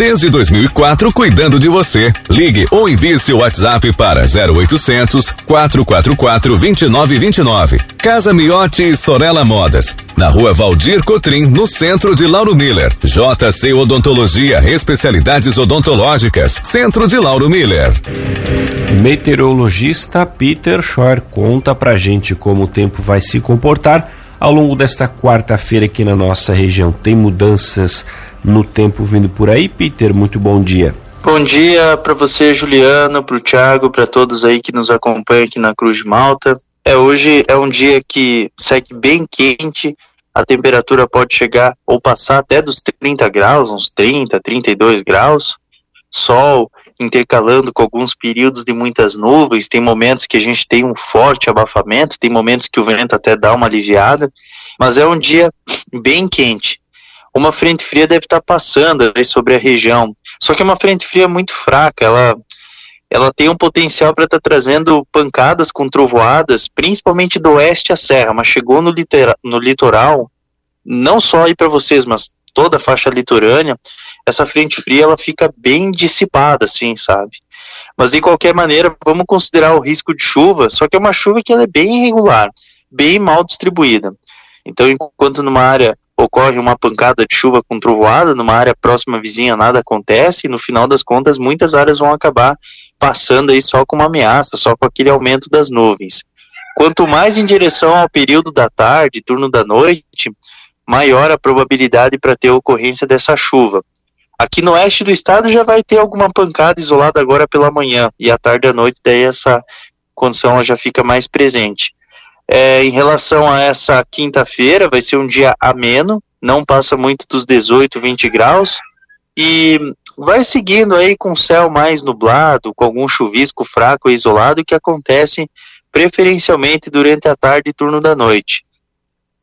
Desde 2004, cuidando de você. Ligue ou envie seu WhatsApp para 0800 444 2929. Casa Miotti e Sorella Modas. Na rua Valdir Cotrim, no centro de Lauro Miller. JC Odontologia, especialidades odontológicas. Centro de Lauro Miller. Meteorologista Peter Schor conta pra gente como o tempo vai se comportar ao longo desta quarta-feira aqui na nossa região. Tem mudanças no tempo vindo por aí, Peter? Muito bom dia. Bom dia para você, Juliano, para o Thiago, para todos aí que nos acompanham aqui na Cruz de Malta. É hoje é um dia que segue bem quente, a temperatura pode chegar ou passar até dos 30 graus, uns 30, 32 graus. Sol intercalando com alguns períodos de muitas nuvens, tem momentos que a gente tem um forte abafamento, tem momentos que o vento até dá uma aliviada, mas é um dia bem quente. Uma frente fria deve estar passando sobre a região, só que é uma frente fria muito fraca, ela ela tem um potencial para estar tá trazendo pancadas com trovoadas, principalmente do oeste à serra, mas chegou no, litera, no litoral, não só aí para vocês, mas toda a faixa litorânea, essa frente fria ela fica bem dissipada, assim, sabe? Mas de qualquer maneira, vamos considerar o risco de chuva, só que é uma chuva que ela é bem irregular, bem mal distribuída. Então, enquanto numa área ocorre uma pancada de chuva com trovoada, numa área próxima vizinha nada acontece, e no final das contas muitas áreas vão acabar passando aí só com uma ameaça, só com aquele aumento das nuvens. Quanto mais em direção ao período da tarde, turno da noite, maior a probabilidade para ter ocorrência dessa chuva. Aqui no oeste do estado já vai ter alguma pancada isolada agora pela manhã e à tarde e à noite daí essa condição já fica mais presente. É, em relação a essa quinta-feira, vai ser um dia ameno, não passa muito dos 18, 20 graus e vai seguindo aí com o céu mais nublado, com algum chuvisco fraco e isolado que acontece preferencialmente durante a tarde e turno da noite.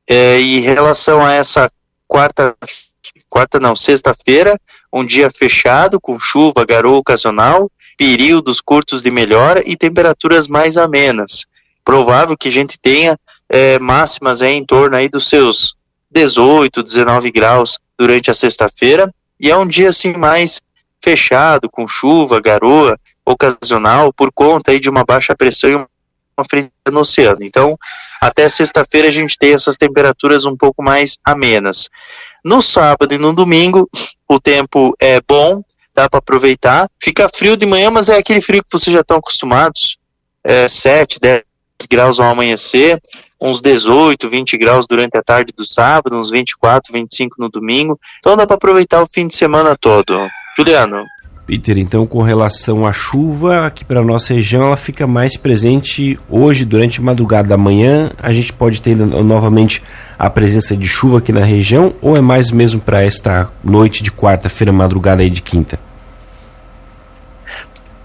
É, em relação a essa quarta, quarta não, sexta-feira, um dia fechado, com chuva, garoa ocasional, períodos curtos de melhora e temperaturas mais amenas. Provável que a gente tenha é, máximas é, em torno aí dos seus 18, 19 graus durante a sexta-feira, e é um dia assim mais fechado, com chuva, garoa ocasional, por conta aí de uma baixa pressão e uma frente no oceano. Então, até sexta-feira a gente tem essas temperaturas um pouco mais amenas. No sábado e no domingo, o tempo é bom, dá para aproveitar. Fica frio de manhã, mas é aquele frio que vocês já estão acostumados. É 7, 10 graus ao amanhecer, uns 18, 20 graus durante a tarde do sábado, uns 24, 25 no domingo. Então dá para aproveitar o fim de semana todo. Juliano. Peter, então com relação à chuva, aqui para nossa região ela fica mais presente hoje durante a madrugada da manhã. A gente pode ter novamente a presença de chuva aqui na região ou é mais mesmo para esta noite de quarta-feira, madrugada aí de quinta?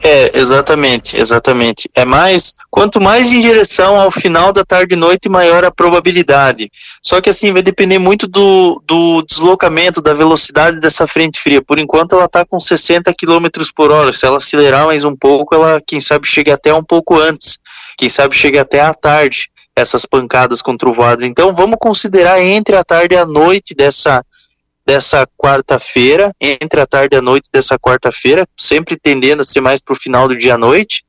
É, exatamente, exatamente. É mais, quanto mais em direção ao final da tarde e noite, maior a probabilidade. Só que assim, vai depender muito do, do deslocamento, da velocidade dessa frente fria. Por enquanto ela está com 60 km por hora. Se ela acelerar mais um pouco, ela, quem sabe, chega até um pouco antes. Quem sabe chega até à tarde, essas pancadas com trovoadas. Então vamos considerar entre a tarde e a noite dessa dessa quarta-feira, entre a tarde e a noite dessa quarta-feira, sempre tendendo a ser mais para o final do dia à noite,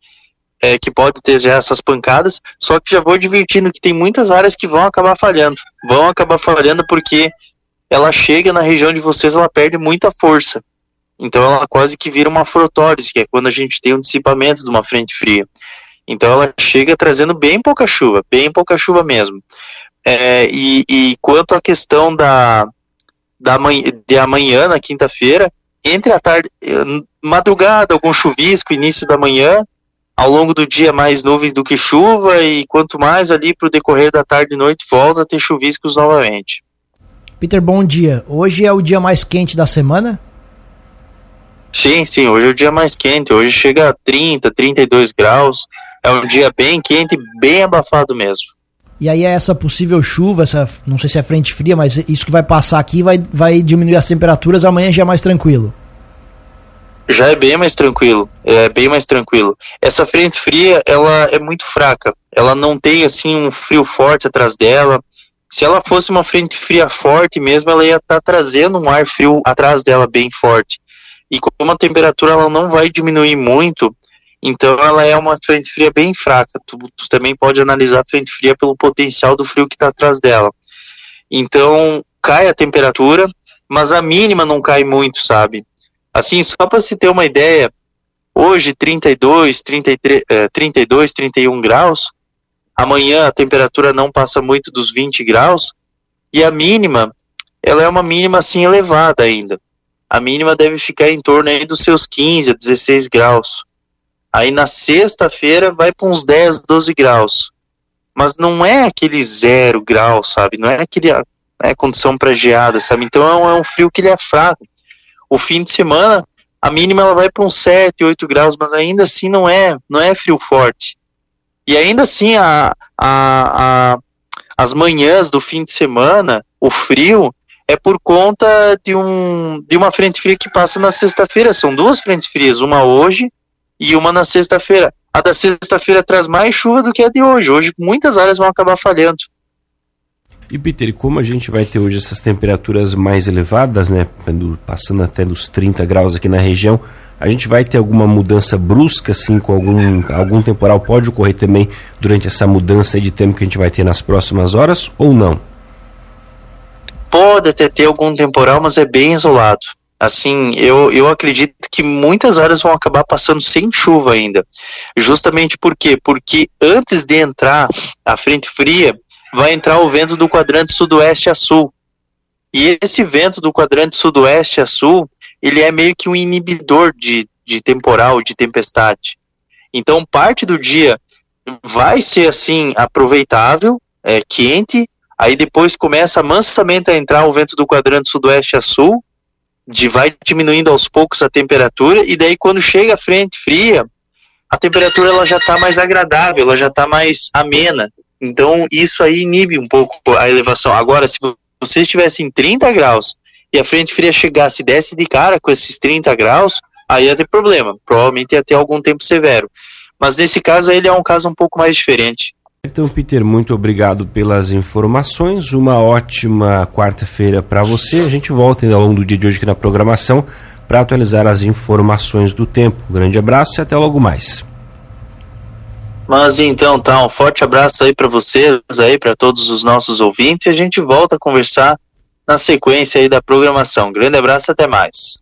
é, que pode ter já essas pancadas, só que já vou advertindo que tem muitas áreas que vão acabar falhando, vão acabar falhando porque ela chega na região de vocês, ela perde muita força, então ela quase que vira uma frotólise, que é quando a gente tem um dissipamento de uma frente fria, então ela chega trazendo bem pouca chuva, bem pouca chuva mesmo, é, e, e quanto à questão da, da manhã, de amanhã, na quinta-feira, entre a tarde, madrugada, algum chuvisco, início da manhã, ao longo do dia mais nuvens do que chuva, e quanto mais ali para o decorrer da tarde e noite volta a ter chuviscos novamente. Peter, bom dia. Hoje é o dia mais quente da semana? Sim, sim, hoje é o dia mais quente, hoje chega a 30, 32 graus, é um dia bem quente, bem abafado mesmo. E aí é essa possível chuva, essa, não sei se é frente fria, mas isso que vai passar aqui vai, vai diminuir as temperaturas, amanhã já é mais tranquilo. Já é bem mais tranquilo, é bem mais tranquilo. Essa frente fria, ela é muito fraca, ela não tem assim um frio forte atrás dela. Se ela fosse uma frente fria forte mesmo, ela ia estar tá trazendo um ar frio atrás dela bem forte. E como a temperatura ela não vai diminuir muito, então ela é uma frente fria bem fraca. Tu, tu também pode analisar a frente fria pelo potencial do frio que está atrás dela. Então cai a temperatura, mas a mínima não cai muito, sabe? Assim, só para se ter uma ideia, hoje 32, 33, eh, 32, 31 graus, amanhã a temperatura não passa muito dos 20 graus, e a mínima, ela é uma mínima assim elevada ainda. A mínima deve ficar em torno aí dos seus 15 a 16 graus. Aí na sexta-feira vai para uns 10, 12 graus. Mas não é aquele zero grau, sabe? Não é aquele é, condição para geada, sabe? Então é um, é um frio que ele é fraco o fim de semana, a mínima ela vai para uns 7, 8 graus, mas ainda assim não é, não é frio forte. E ainda assim, a, a, a, as manhãs do fim de semana, o frio, é por conta de, um, de uma frente fria que passa na sexta-feira. São duas frentes frias, uma hoje e uma na sexta-feira. A da sexta-feira traz mais chuva do que a de hoje. Hoje muitas áreas vão acabar falhando. E Peter, como a gente vai ter hoje essas temperaturas mais elevadas, né, passando até dos 30 graus aqui na região, a gente vai ter alguma mudança brusca, assim, com algum, algum temporal? Pode ocorrer também durante essa mudança de tempo que a gente vai ter nas próximas horas ou não? Pode até ter algum temporal, mas é bem isolado. Assim, eu, eu acredito que muitas áreas vão acabar passando sem chuva ainda. Justamente por quê? Porque antes de entrar a frente fria, vai entrar o vento do quadrante sudoeste a sul. E esse vento do quadrante sudoeste a sul, ele é meio que um inibidor de, de temporal, de tempestade. Então, parte do dia vai ser assim aproveitável, é, quente, aí depois começa mansamente a entrar o vento do quadrante sudoeste a sul, de vai diminuindo aos poucos a temperatura, e daí quando chega a frente fria, a temperatura ela já está mais agradável, ela já está mais amena. Então, isso aí inibe um pouco a elevação. Agora, se você estivesse em 30 graus e a frente fria chegasse e desse de cara com esses 30 graus, aí ia ter problema. Provavelmente ia ter algum tempo severo. Mas nesse caso, ele é um caso um pouco mais diferente. Então, Peter, muito obrigado pelas informações. Uma ótima quarta-feira para você. A gente volta ainda ao longo do dia de hoje aqui na programação para atualizar as informações do tempo. Um grande abraço e até logo mais. Mas então, tá, um forte abraço aí para vocês, aí para todos os nossos ouvintes e a gente volta a conversar na sequência aí da programação. Grande abraço, até mais.